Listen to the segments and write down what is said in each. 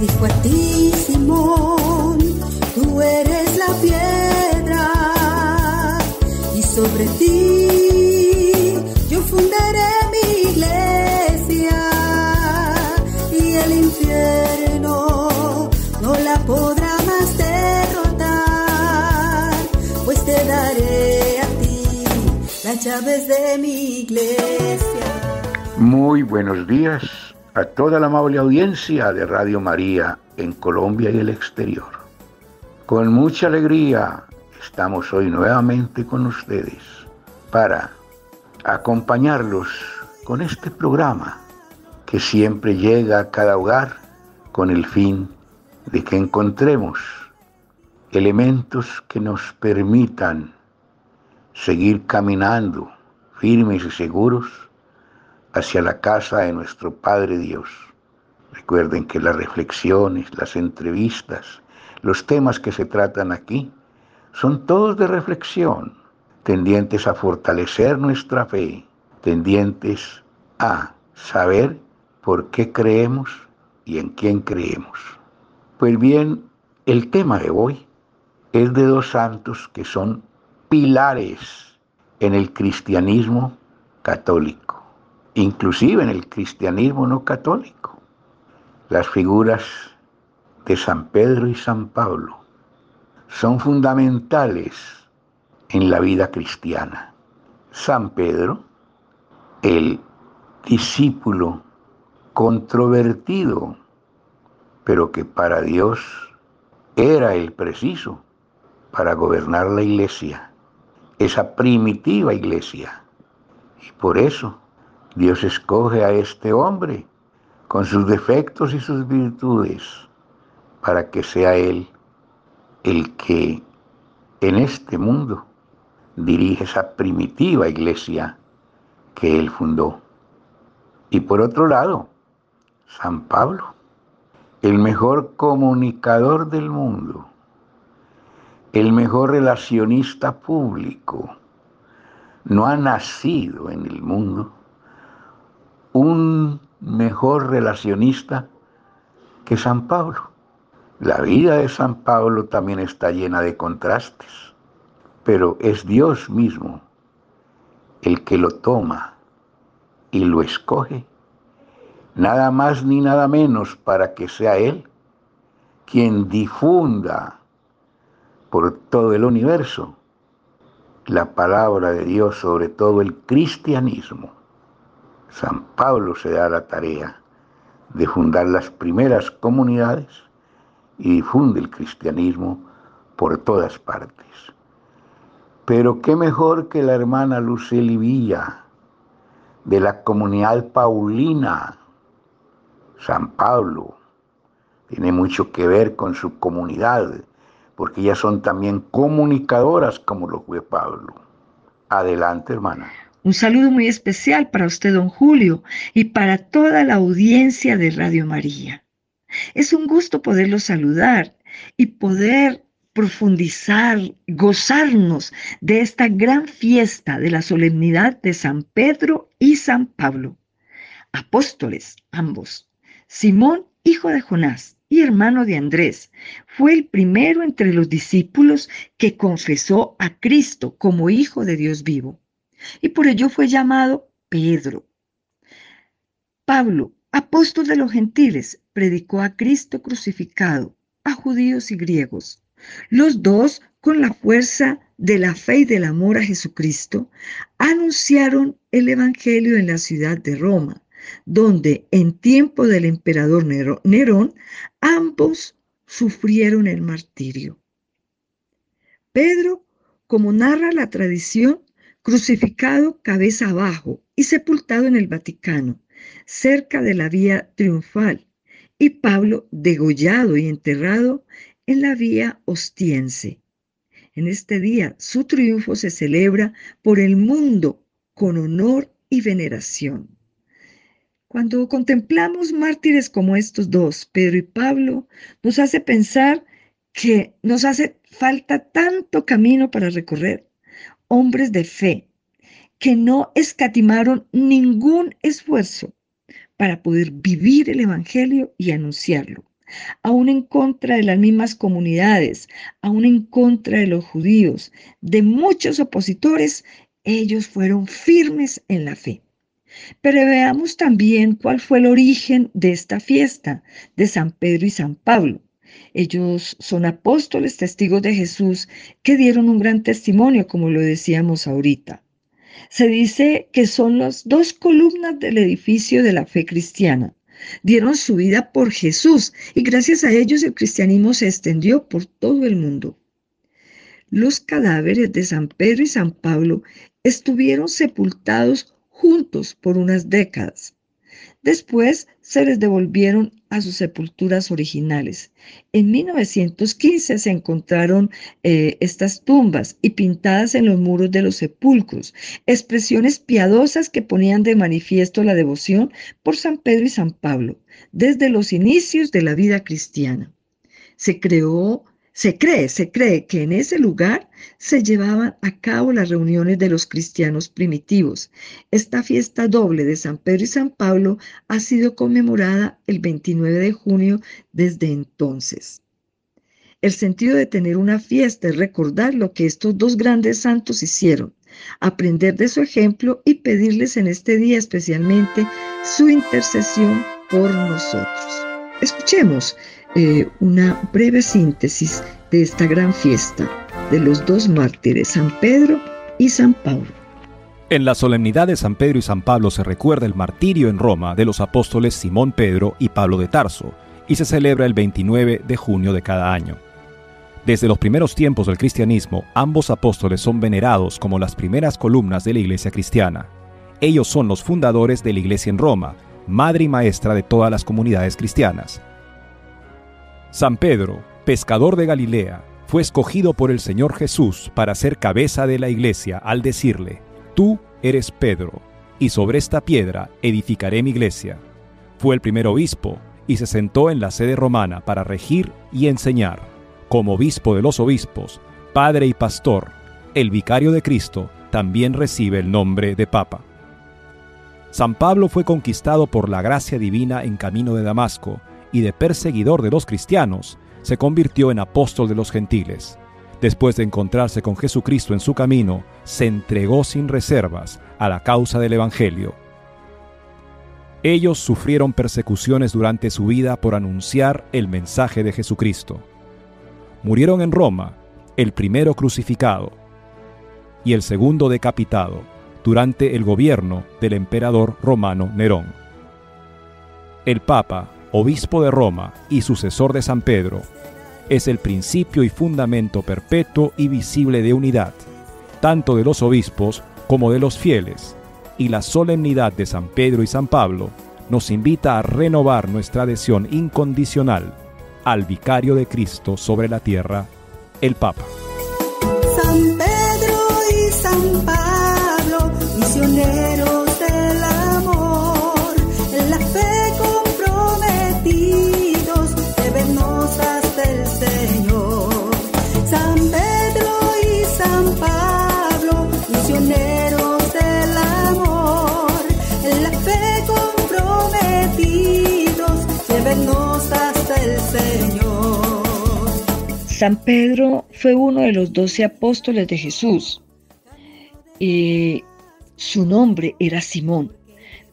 dijo a ti, Simón, tú eres la piedra y sobre ti yo fundaré mi iglesia y el infierno no la podrá más derrotar, pues te daré a ti las llaves de mi iglesia. Muy buenos días a toda la amable audiencia de Radio María en Colombia y el exterior. Con mucha alegría estamos hoy nuevamente con ustedes para acompañarlos con este programa que siempre llega a cada hogar con el fin de que encontremos elementos que nos permitan seguir caminando firmes y seguros hacia la casa de nuestro Padre Dios. Recuerden que las reflexiones, las entrevistas, los temas que se tratan aquí son todos de reflexión, tendientes a fortalecer nuestra fe, tendientes a saber por qué creemos y en quién creemos. Pues bien, el tema de hoy es de dos santos que son pilares en el cristianismo católico, inclusive en el cristianismo no católico. Las figuras de San Pedro y San Pablo son fundamentales en la vida cristiana. San Pedro, el discípulo controvertido, pero que para Dios era el preciso para gobernar la iglesia, esa primitiva iglesia. Y por eso Dios escoge a este hombre con sus defectos y sus virtudes para que sea Él el que en este mundo dirige esa primitiva iglesia que Él fundó. Y por otro lado, San Pablo, el mejor comunicador del mundo, el mejor relacionista público, no ha nacido en el mundo un mejor relacionista que San Pablo. La vida de San Pablo también está llena de contrastes, pero es Dios mismo el que lo toma y lo escoge, nada más ni nada menos para que sea Él quien difunda por todo el universo la palabra de Dios, sobre todo el cristianismo. San Pablo se da la tarea de fundar las primeras comunidades y difunde el cristianismo por todas partes. Pero qué mejor que la hermana Luceli Villa de la comunidad paulina, San Pablo, tiene mucho que ver con su comunidad, porque ellas son también comunicadoras como lo fue Pablo. Adelante, hermana. Un saludo muy especial para usted, don Julio, y para toda la audiencia de Radio María. Es un gusto poderlos saludar y poder profundizar, gozarnos de esta gran fiesta de la solemnidad de San Pedro y San Pablo, apóstoles ambos. Simón, hijo de Jonás y hermano de Andrés, fue el primero entre los discípulos que confesó a Cristo como hijo de Dios vivo, y por ello fue llamado Pedro. Pablo, apóstol de los gentiles, predicó a Cristo crucificado, a judíos y griegos los dos, con la fuerza de la fe y del amor a Jesucristo, anunciaron el Evangelio en la ciudad de Roma, donde en tiempo del emperador Nerón ambos sufrieron el martirio. Pedro, como narra la tradición, crucificado cabeza abajo y sepultado en el Vaticano, cerca de la vía triunfal, y Pablo degollado y enterrado en la vía ostiense. En este día su triunfo se celebra por el mundo con honor y veneración. Cuando contemplamos mártires como estos dos, Pedro y Pablo, nos hace pensar que nos hace falta tanto camino para recorrer. Hombres de fe que no escatimaron ningún esfuerzo para poder vivir el Evangelio y anunciarlo, aún en contra de las mismas comunidades, aún en contra de los judíos, de muchos opositores, ellos fueron firmes en la fe. Pero veamos también cuál fue el origen de esta fiesta de San Pedro y San Pablo. Ellos son apóstoles, testigos de Jesús, que dieron un gran testimonio, como lo decíamos ahorita. Se dice que son las dos columnas del edificio de la fe cristiana. Dieron su vida por Jesús y gracias a ellos el cristianismo se extendió por todo el mundo. Los cadáveres de San Pedro y San Pablo estuvieron sepultados juntos por unas décadas. Después se les devolvieron a sus sepulturas originales. En 1915 se encontraron eh, estas tumbas y pintadas en los muros de los sepulcros, expresiones piadosas que ponían de manifiesto la devoción por San Pedro y San Pablo desde los inicios de la vida cristiana. Se creó se cree, se cree que en ese lugar se llevaban a cabo las reuniones de los cristianos primitivos. Esta fiesta doble de San Pedro y San Pablo ha sido conmemorada el 29 de junio desde entonces. El sentido de tener una fiesta es recordar lo que estos dos grandes santos hicieron, aprender de su ejemplo y pedirles en este día especialmente su intercesión por nosotros. Escuchemos eh, una breve síntesis de esta gran fiesta de los dos mártires, San Pedro y San Pablo. En la solemnidad de San Pedro y San Pablo se recuerda el martirio en Roma de los apóstoles Simón Pedro y Pablo de Tarso, y se celebra el 29 de junio de cada año. Desde los primeros tiempos del cristianismo, ambos apóstoles son venerados como las primeras columnas de la iglesia cristiana. Ellos son los fundadores de la iglesia en Roma, madre y maestra de todas las comunidades cristianas. San Pedro, pescador de Galilea, fue escogido por el Señor Jesús para ser cabeza de la iglesia al decirle, Tú eres Pedro, y sobre esta piedra edificaré mi iglesia. Fue el primer obispo y se sentó en la sede romana para regir y enseñar. Como obispo de los obispos, padre y pastor, el vicario de Cristo también recibe el nombre de Papa. San Pablo fue conquistado por la gracia divina en camino de Damasco y de perseguidor de los cristianos, se convirtió en apóstol de los gentiles. Después de encontrarse con Jesucristo en su camino, se entregó sin reservas a la causa del Evangelio. Ellos sufrieron persecuciones durante su vida por anunciar el mensaje de Jesucristo. Murieron en Roma, el primero crucificado y el segundo decapitado durante el gobierno del emperador romano Nerón. El Papa obispo de Roma y sucesor de San Pedro, es el principio y fundamento perpetuo y visible de unidad, tanto de los obispos como de los fieles, y la solemnidad de San Pedro y San Pablo nos invita a renovar nuestra adhesión incondicional al vicario de Cristo sobre la tierra, el Papa. San Pedro y San Pablo, misioneros San Pedro fue uno de los doce apóstoles de Jesús. y su nombre era Simón,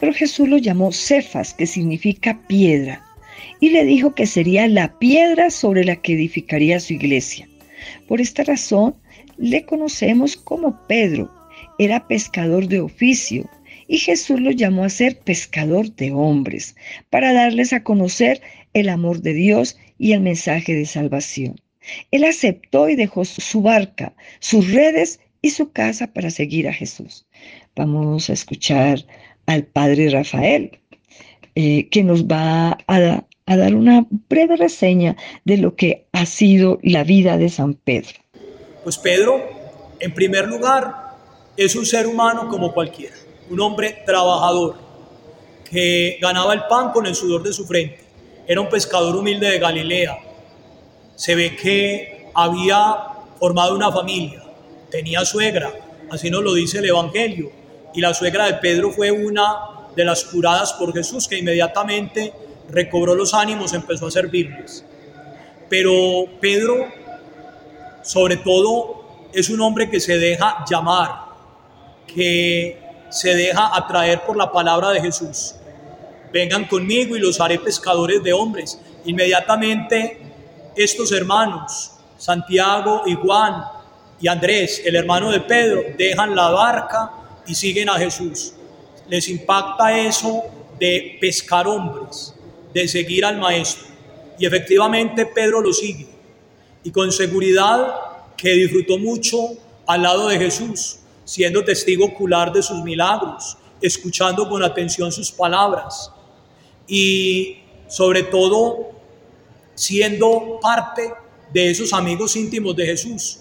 pero Jesús lo llamó Cefas, que significa piedra, y le dijo que sería la piedra sobre la que edificaría su iglesia. Por esta razón le conocemos como Pedro. Era pescador de oficio y Jesús lo llamó a ser pescador de hombres para darles a conocer el amor de Dios y el mensaje de salvación. Él aceptó y dejó su barca, sus redes y su casa para seguir a Jesús. Vamos a escuchar al padre Rafael, eh, que nos va a, a dar una breve reseña de lo que ha sido la vida de San Pedro. Pues Pedro, en primer lugar, es un ser humano como cualquiera, un hombre trabajador que ganaba el pan con el sudor de su frente. Era un pescador humilde de Galilea. Se ve que había formado una familia, tenía suegra, así nos lo dice el Evangelio, y la suegra de Pedro fue una de las curadas por Jesús que inmediatamente recobró los ánimos, empezó a servirles. Pero Pedro, sobre todo, es un hombre que se deja llamar, que se deja atraer por la palabra de Jesús. Vengan conmigo y los haré pescadores de hombres. Inmediatamente estos hermanos, Santiago y Juan y Andrés, el hermano de Pedro, dejan la barca y siguen a Jesús. Les impacta eso de pescar hombres, de seguir al maestro. Y efectivamente Pedro lo sigue. Y con seguridad que disfrutó mucho al lado de Jesús siendo testigo ocular de sus milagros, escuchando con atención sus palabras y sobre todo siendo parte de esos amigos íntimos de Jesús.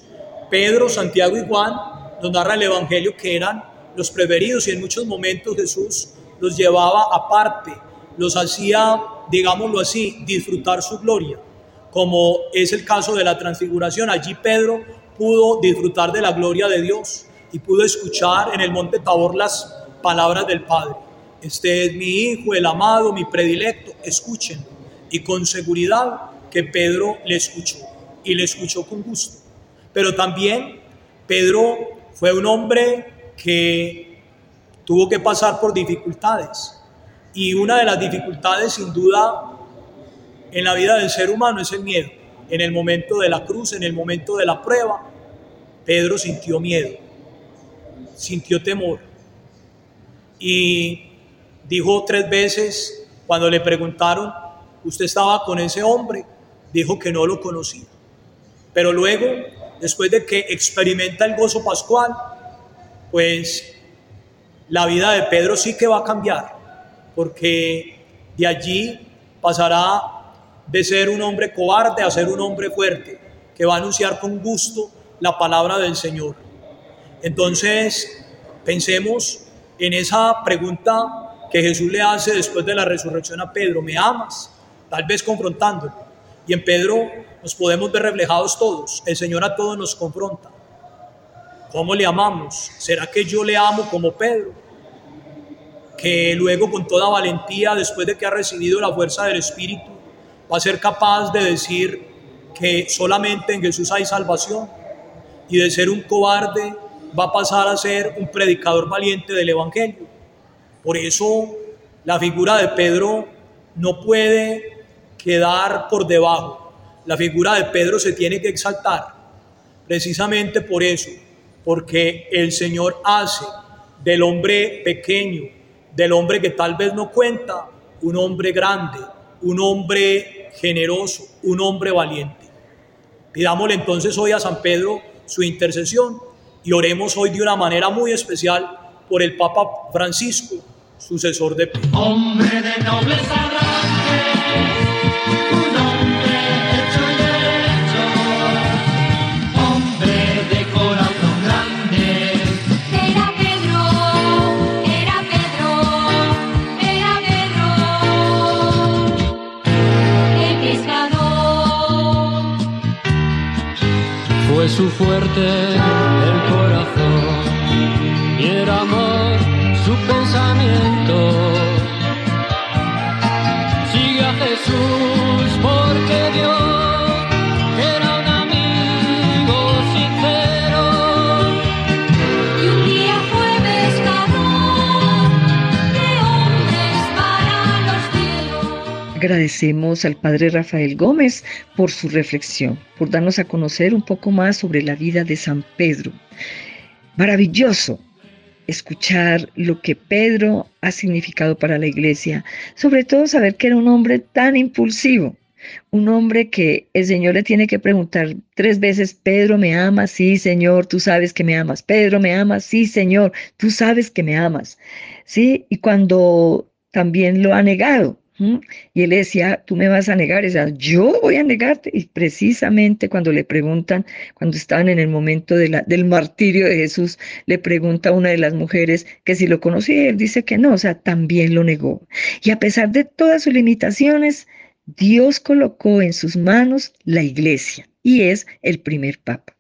Pedro, Santiago y Juan nos narra el Evangelio que eran los preferidos y en muchos momentos Jesús los llevaba aparte, los hacía, digámoslo así, disfrutar su gloria, como es el caso de la transfiguración. Allí Pedro pudo disfrutar de la gloria de Dios y pudo escuchar en el monte Tabor las palabras del Padre. Este es mi hijo, el amado, mi predilecto, escuchen. Y con seguridad que Pedro le escuchó y le escuchó con gusto. Pero también Pedro fue un hombre que tuvo que pasar por dificultades. Y una de las dificultades, sin duda, en la vida del ser humano es el miedo. En el momento de la cruz, en el momento de la prueba, Pedro sintió miedo sintió temor y dijo tres veces cuando le preguntaron, ¿usted estaba con ese hombre? Dijo que no lo conocía. Pero luego, después de que experimenta el gozo pascual, pues la vida de Pedro sí que va a cambiar, porque de allí pasará de ser un hombre cobarde a ser un hombre fuerte, que va a anunciar con gusto la palabra del Señor. Entonces, pensemos en esa pregunta que Jesús le hace después de la resurrección a Pedro, ¿me amas? Tal vez confrontándolo. Y en Pedro nos podemos ver reflejados todos. El Señor a todos nos confronta. ¿Cómo le amamos? ¿Será que yo le amo como Pedro? Que luego con toda valentía, después de que ha recibido la fuerza del Espíritu, va a ser capaz de decir que solamente en Jesús hay salvación y de ser un cobarde va a pasar a ser un predicador valiente del Evangelio. Por eso la figura de Pedro no puede quedar por debajo. La figura de Pedro se tiene que exaltar. Precisamente por eso, porque el Señor hace del hombre pequeño, del hombre que tal vez no cuenta, un hombre grande, un hombre generoso, un hombre valiente. Pidámosle entonces hoy a San Pedro su intercesión y oremos hoy de una manera muy especial por el Papa Francisco, sucesor de Pedro. Hombre de nobleza su fuerte Agradecemos al Padre Rafael Gómez por su reflexión, por darnos a conocer un poco más sobre la vida de San Pedro. Maravilloso escuchar lo que Pedro ha significado para la iglesia, sobre todo saber que era un hombre tan impulsivo, un hombre que el Señor le tiene que preguntar tres veces, Pedro, ¿me amas? Sí, Señor, tú sabes que me amas. Pedro, ¿me amas? Sí, Señor, tú sabes que me amas. Sí, y cuando también lo ha negado, Y él decía, tú me vas a negar, y decía, yo voy a negarte. Y precisamente cuando le preguntan, cuando estaban en el momento del martirio de Jesús, le pregunta a una de las mujeres que si lo conocía, y él dice que no, o sea, también lo negó. Y a pesar de todas sus limitaciones, Dios colocó en sus manos la iglesia y es el primer papa.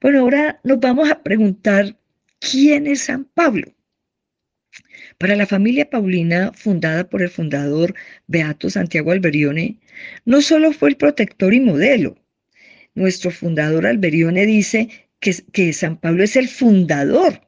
Bueno, ahora nos vamos a preguntar, ¿quién es San Pablo? Para la familia Paulina, fundada por el fundador Beato Santiago Alberione, no solo fue el protector y modelo. Nuestro fundador Alberione dice que, que San Pablo es el fundador,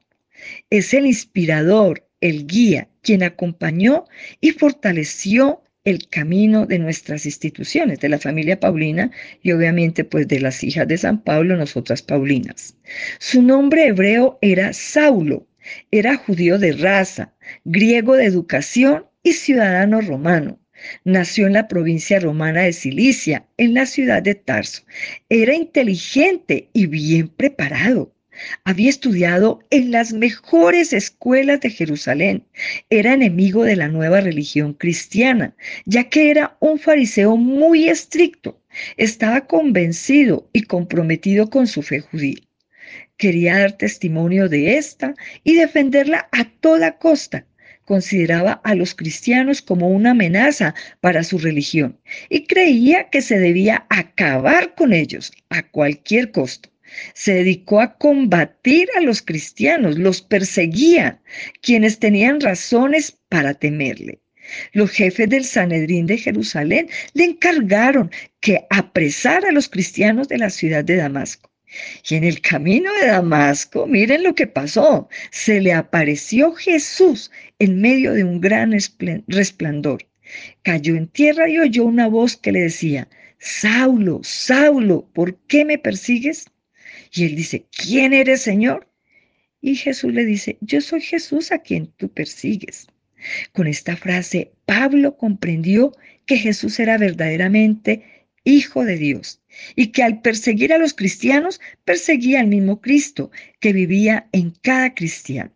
es el inspirador, el guía, quien acompañó y fortaleció el camino de nuestras instituciones, de la familia Paulina y obviamente pues de las hijas de San Pablo, nosotras Paulinas. Su nombre hebreo era Saulo, era judío de raza, griego de educación y ciudadano romano. Nació en la provincia romana de Cilicia, en la ciudad de Tarso. Era inteligente y bien preparado. Había estudiado en las mejores escuelas de Jerusalén. Era enemigo de la nueva religión cristiana, ya que era un fariseo muy estricto. Estaba convencido y comprometido con su fe judía. Quería dar testimonio de esta y defenderla a toda costa. Consideraba a los cristianos como una amenaza para su religión y creía que se debía acabar con ellos a cualquier costo. Se dedicó a combatir a los cristianos, los perseguía, quienes tenían razones para temerle. Los jefes del Sanedrín de Jerusalén le encargaron que apresara a los cristianos de la ciudad de Damasco. Y en el camino de Damasco, miren lo que pasó. Se le apareció Jesús en medio de un gran resplandor. Cayó en tierra y oyó una voz que le decía, Saulo, Saulo, ¿por qué me persigues? Y él dice, ¿quién eres, Señor? Y Jesús le dice, yo soy Jesús a quien tú persigues. Con esta frase, Pablo comprendió que Jesús era verdaderamente Hijo de Dios y que al perseguir a los cristianos perseguía al mismo Cristo que vivía en cada cristiano.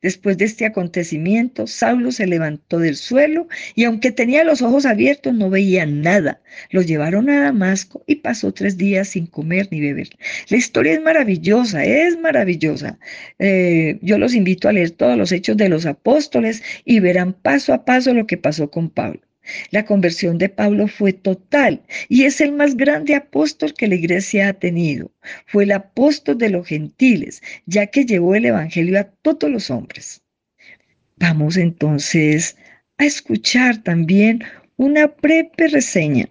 Después de este acontecimiento, Saulo se levantó del suelo y aunque tenía los ojos abiertos no veía nada. Lo llevaron a Damasco y pasó tres días sin comer ni beber. La historia es maravillosa, es maravillosa. Eh, yo los invito a leer todos los hechos de los apóstoles y verán paso a paso lo que pasó con Pablo. La conversión de Pablo fue total y es el más grande apóstol que la iglesia ha tenido. Fue el apóstol de los gentiles, ya que llevó el evangelio a todos los hombres. Vamos entonces a escuchar también una breve reseña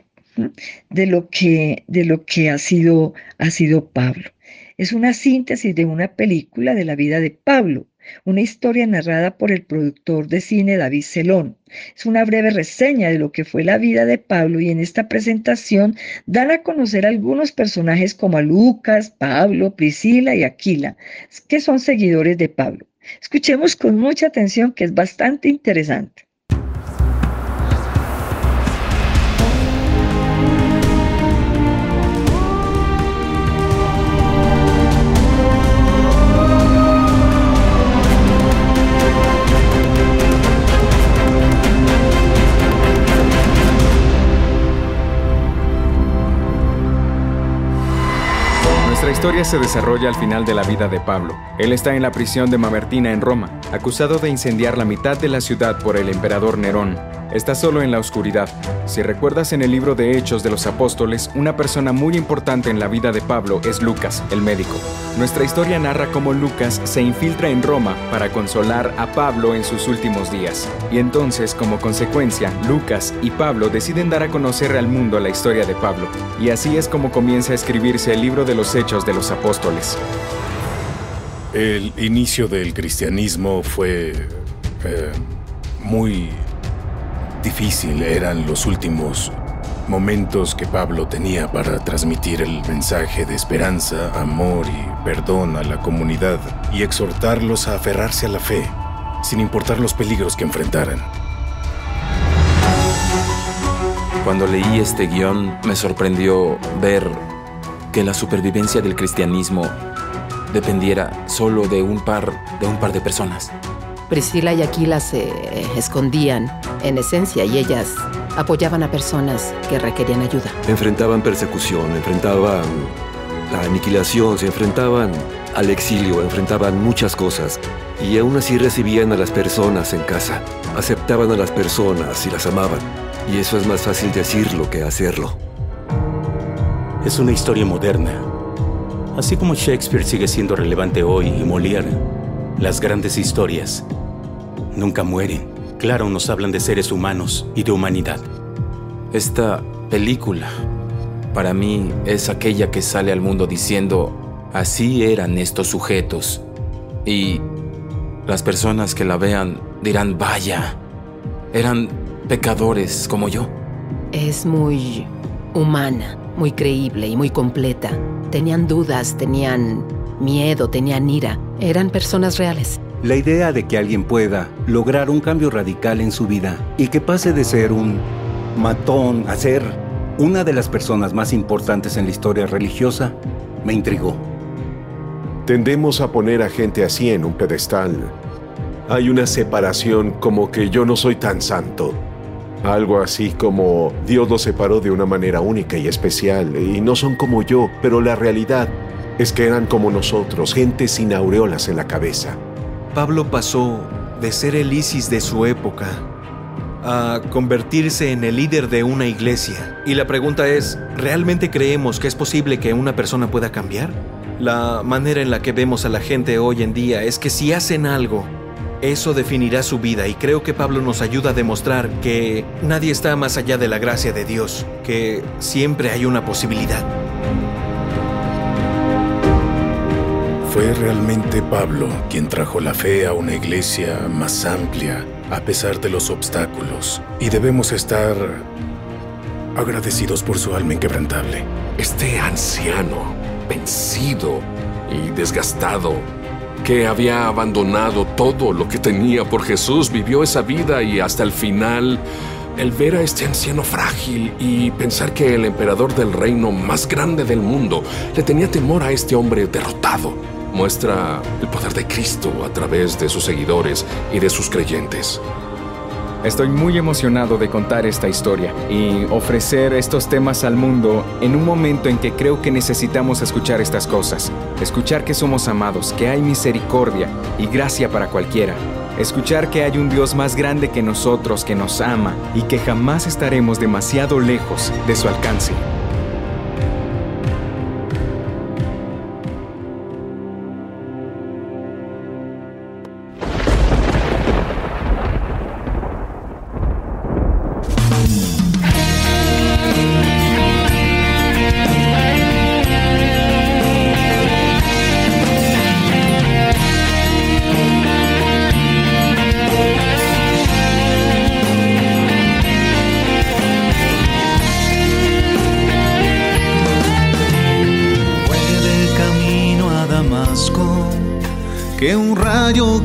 de lo que, de lo que ha, sido, ha sido Pablo. Es una síntesis de una película de la vida de Pablo, una historia narrada por el productor de cine David Celón. Es una breve reseña de lo que fue la vida de Pablo y en esta presentación dan a conocer algunos personajes como a Lucas, Pablo, Priscila y Aquila, que son seguidores de Pablo. Escuchemos con mucha atención que es bastante interesante. Historia se desarrolla al final de la vida de Pablo. Él está en la prisión de Mamertina en Roma, acusado de incendiar la mitad de la ciudad por el emperador Nerón. Está solo en la oscuridad. Si recuerdas en el libro de Hechos de los Apóstoles, una persona muy importante en la vida de Pablo es Lucas, el médico. Nuestra historia narra cómo Lucas se infiltra en Roma para consolar a Pablo en sus últimos días. Y entonces, como consecuencia, Lucas y Pablo deciden dar a conocer al mundo la historia de Pablo. Y así es como comienza a escribirse el libro de los Hechos de los Apóstoles. El inicio del cristianismo fue eh, muy difícil. Eran los últimos momentos que Pablo tenía para transmitir el mensaje de esperanza, amor y perdón a la comunidad y exhortarlos a aferrarse a la fe, sin importar los peligros que enfrentaran. Cuando leí este guion me sorprendió ver que la supervivencia del cristianismo dependiera solo de un par de un par de personas. Priscila y Aquila se escondían en esencia y ellas apoyaban a personas que requerían ayuda. Enfrentaban persecución, enfrentaban la aniquilación, se enfrentaban al exilio, enfrentaban muchas cosas. Y aún así recibían a las personas en casa, aceptaban a las personas y las amaban. Y eso es más fácil decirlo que hacerlo. Es una historia moderna. Así como Shakespeare sigue siendo relevante hoy y Molière, las grandes historias nunca mueren. Claro, nos hablan de seres humanos y de humanidad. Esta película, para mí, es aquella que sale al mundo diciendo, así eran estos sujetos. Y las personas que la vean dirán, vaya, eran pecadores como yo. Es muy humana, muy creíble y muy completa. Tenían dudas, tenían miedo, tenían ira. Eran personas reales. La idea de que alguien pueda lograr un cambio radical en su vida y que pase de ser un matón a ser una de las personas más importantes en la historia religiosa me intrigó. Tendemos a poner a gente así en un pedestal. Hay una separación como que yo no soy tan santo. Algo así como Dios los separó de una manera única y especial y no son como yo, pero la realidad es que eran como nosotros, gente sin aureolas en la cabeza. Pablo pasó de ser el ISIS de su época a convertirse en el líder de una iglesia. Y la pregunta es, ¿realmente creemos que es posible que una persona pueda cambiar? La manera en la que vemos a la gente hoy en día es que si hacen algo, eso definirá su vida y creo que Pablo nos ayuda a demostrar que nadie está más allá de la gracia de Dios, que siempre hay una posibilidad. Fue realmente Pablo quien trajo la fe a una iglesia más amplia a pesar de los obstáculos y debemos estar agradecidos por su alma inquebrantable. Este anciano, vencido y desgastado, que había abandonado todo lo que tenía por Jesús, vivió esa vida y hasta el final, el ver a este anciano frágil y pensar que el emperador del reino más grande del mundo le tenía temor a este hombre derrotado, muestra el poder de Cristo a través de sus seguidores y de sus creyentes. Estoy muy emocionado de contar esta historia y ofrecer estos temas al mundo en un momento en que creo que necesitamos escuchar estas cosas. Escuchar que somos amados, que hay misericordia y gracia para cualquiera. Escuchar que hay un Dios más grande que nosotros, que nos ama y que jamás estaremos demasiado lejos de su alcance.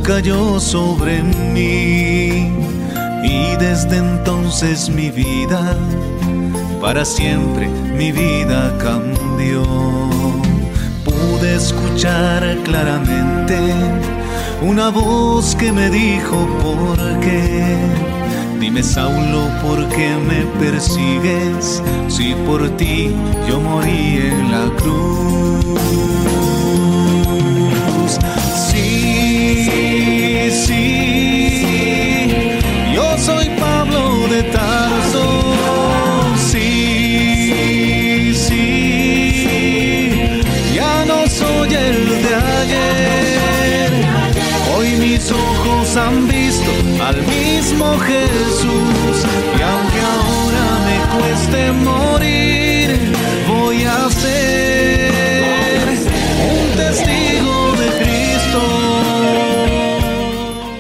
Cayó sobre mí y desde entonces mi vida, para siempre mi vida cambió. Pude escuchar claramente una voz que me dijo por qué. Dime Saulo, ¿por qué me persigues? Si por ti yo morí en la cruz. Han visto al mismo Jesús. Y aunque ahora me cueste morir, voy a ser un testigo de Cristo.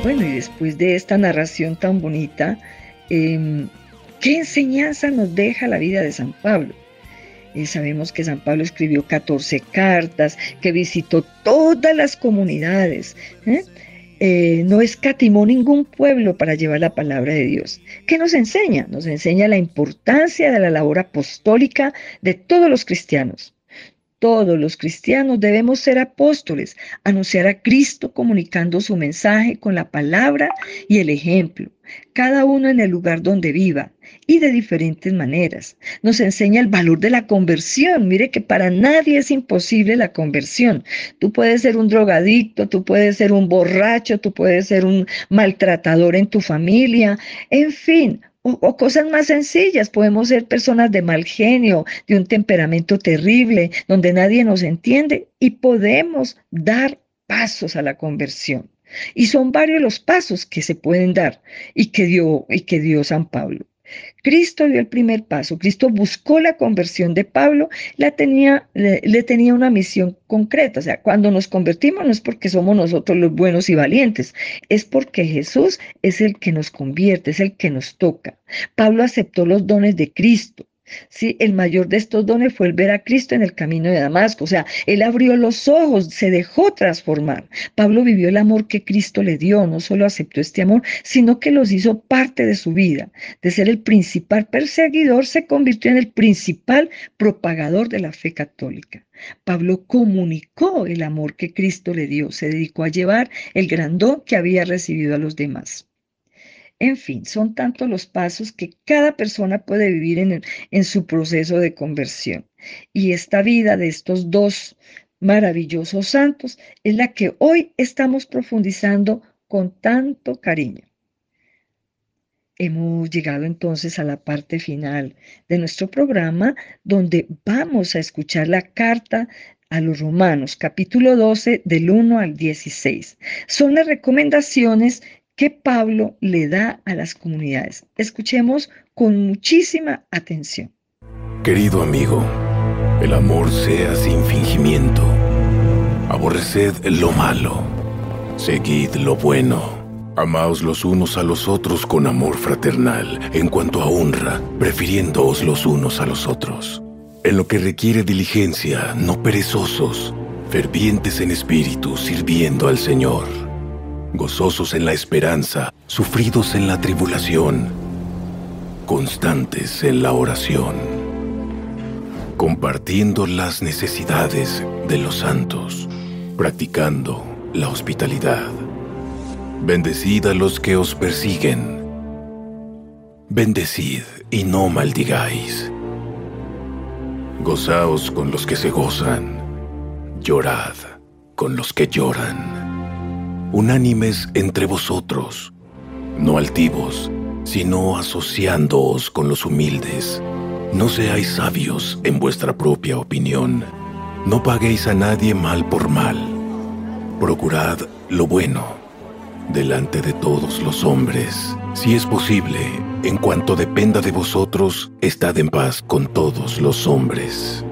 Bueno, y después de esta narración tan bonita, eh, ¿qué enseñanza nos deja la vida de San Pablo? Eh, sabemos que San Pablo escribió 14 cartas, que visitó todas las comunidades, ¿eh? Eh, no escatimó ningún pueblo para llevar la palabra de Dios. ¿Qué nos enseña? Nos enseña la importancia de la labor apostólica de todos los cristianos. todos los cristianos debemos ser apóstoles, anunciar a Cristo comunicando su mensaje con la palabra y el ejemplo, cada uno en el lugar donde viva y de diferentes maneras. Nos enseña el valor de la conversión. Mire que para nadie es imposible la conversión. Tú puedes ser un drogadicto, tú puedes ser un borracho, tú puedes ser un maltratador en tu familia, en fin, o, cosas más sencillas. Podemos ser personas de mal genio, de un temperamento terrible, donde nadie nos entiende y podemos dar pasos a la conversión. Y son varios los pasos que se pueden dar y que dio, y que dio San Pablo. Cristo dio el primer paso. Cristo buscó la conversión de Pablo, la tenía, le, le, tenía una misión concreta. O sea, cuando nos convertimos no es porque somos nosotros los buenos y valientes, es porque Jesús es el que nos convierte, es el que nos toca. Pablo aceptó los dones de Cristo. Sí, el mayor de estos dones fue el ver a Cristo en el camino de Damasco. O sea, él abrió los ojos, se dejó transformar. Pablo vivió el amor que Cristo le dio, no solo aceptó este amor, sino que los hizo parte de su vida. De ser el principal perseguidor, se convirtió en el principal propagador de la fe católica. Pablo comunicó el amor que Cristo le dio, se dedicó a llevar el gran don que había recibido a los demás. En fin, son tantos los pasos que cada persona puede vivir en, en, su proceso de conversión. Y esta vida de estos dos maravillosos santos es la que hoy estamos profundizando con tanto cariño. Hemos llegado entonces a la parte final de nuestro programa donde vamos a escuchar la carta a los romanos, capítulo 12, del 1 al 16. Son las recomendaciones que Pablo le da a las comunidades. Escuchemos con muchísima atención. Querido amigo, el amor sea sin fingimiento. Aborreced lo malo, seguid lo bueno. Amaos los unos a los otros con amor fraternal, en cuanto a honra, prefiriéndoos los unos a los otros. En lo que requiere diligencia, no perezosos, fervientes en espíritu, sirviendo al Señor gozosos en la esperanza, sufridos en la tribulación, constantes en la oración, compartiendo las necesidades de los santos, practicando la hospitalidad. Bendecid a los que os persiguen. Bendecid y no maldigáis. Gozaos con los que se gozan. Llorad con los que lloran unánimes entre vosotros, no altivos, sino asociándoos con los humildes. No seáis sabios en vuestra propia opinión. No paguéis a nadie mal por mal. Procurad lo bueno delante de todos los hombres. Si es posible, en cuanto dependa de vosotros, estad en paz con todos los hombres.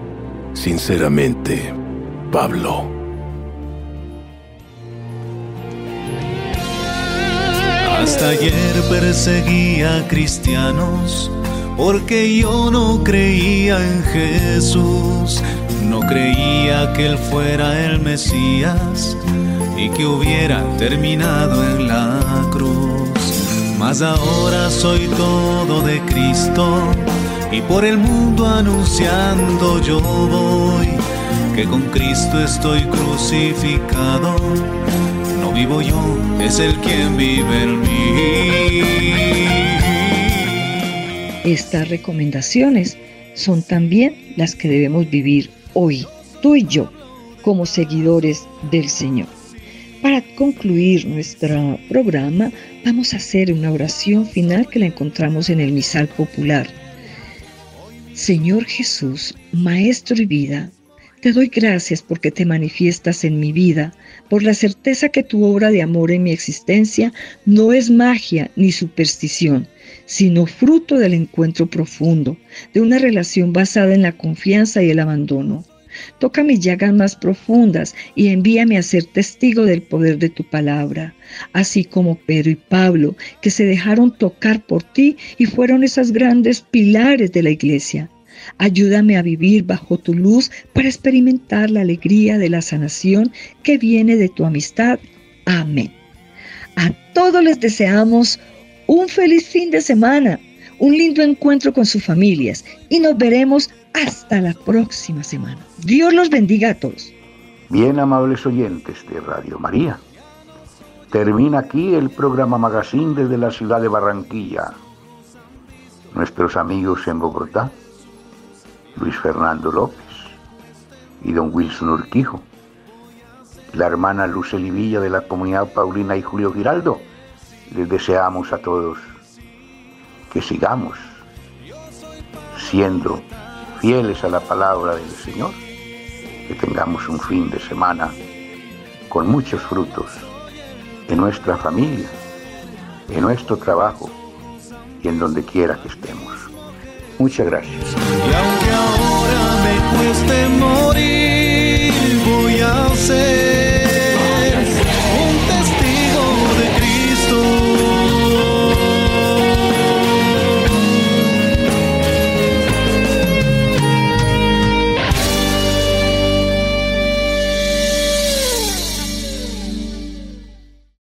Sinceramente, Pablo. Hasta ayer perseguía a cristianos porque yo no creía en Jesús, no creía que Él fuera el Mesías y que hubiera terminado en la cruz. Mas ahora soy todo de Cristo y por el mundo anunciando yo voy que con Cristo estoy crucificado vivo yo, es el quien vive en mí. Estas recomendaciones son también las que debemos vivir hoy, tú y yo, como seguidores del Señor. Para concluir nuestro programa, vamos a hacer una oración final que la encontramos en el misal popular. Señor Jesús, Maestro y vida, te doy gracias porque te manifiestas en mi vida, por la certeza que tu obra de amor en mi existencia no es magia ni superstición, sino fruto del encuentro profundo, de una relación basada en la confianza y el abandono. Toca mis llagas más profundas y envíame a ser testigo del poder de tu palabra, así como Pedro y Pablo, que se dejaron tocar por ti y fueron esas grandes pilares de la iglesia. Ayúdame a vivir bajo tu luz para experimentar la alegría de la sanación que viene de tu amistad. Amén. A todos les deseamos un feliz fin de semana, un lindo encuentro con sus familias y nos veremos hasta la próxima semana. Dios los bendiga a todos. Bien amables oyentes de Radio María. Termina aquí el programa Magazine desde la ciudad de Barranquilla. Nuestros amigos en Bogotá, Luis Fernando López y don Wilson Urquijo, la hermana Lucely Villa de la comunidad Paulina y Julio Giraldo, les deseamos a todos que sigamos siendo fieles a la palabra del Señor, que tengamos un fin de semana con muchos frutos en nuestra familia, en nuestro trabajo y en donde quiera que estemos. Muchas gracias. Me cueste morir, voy a ser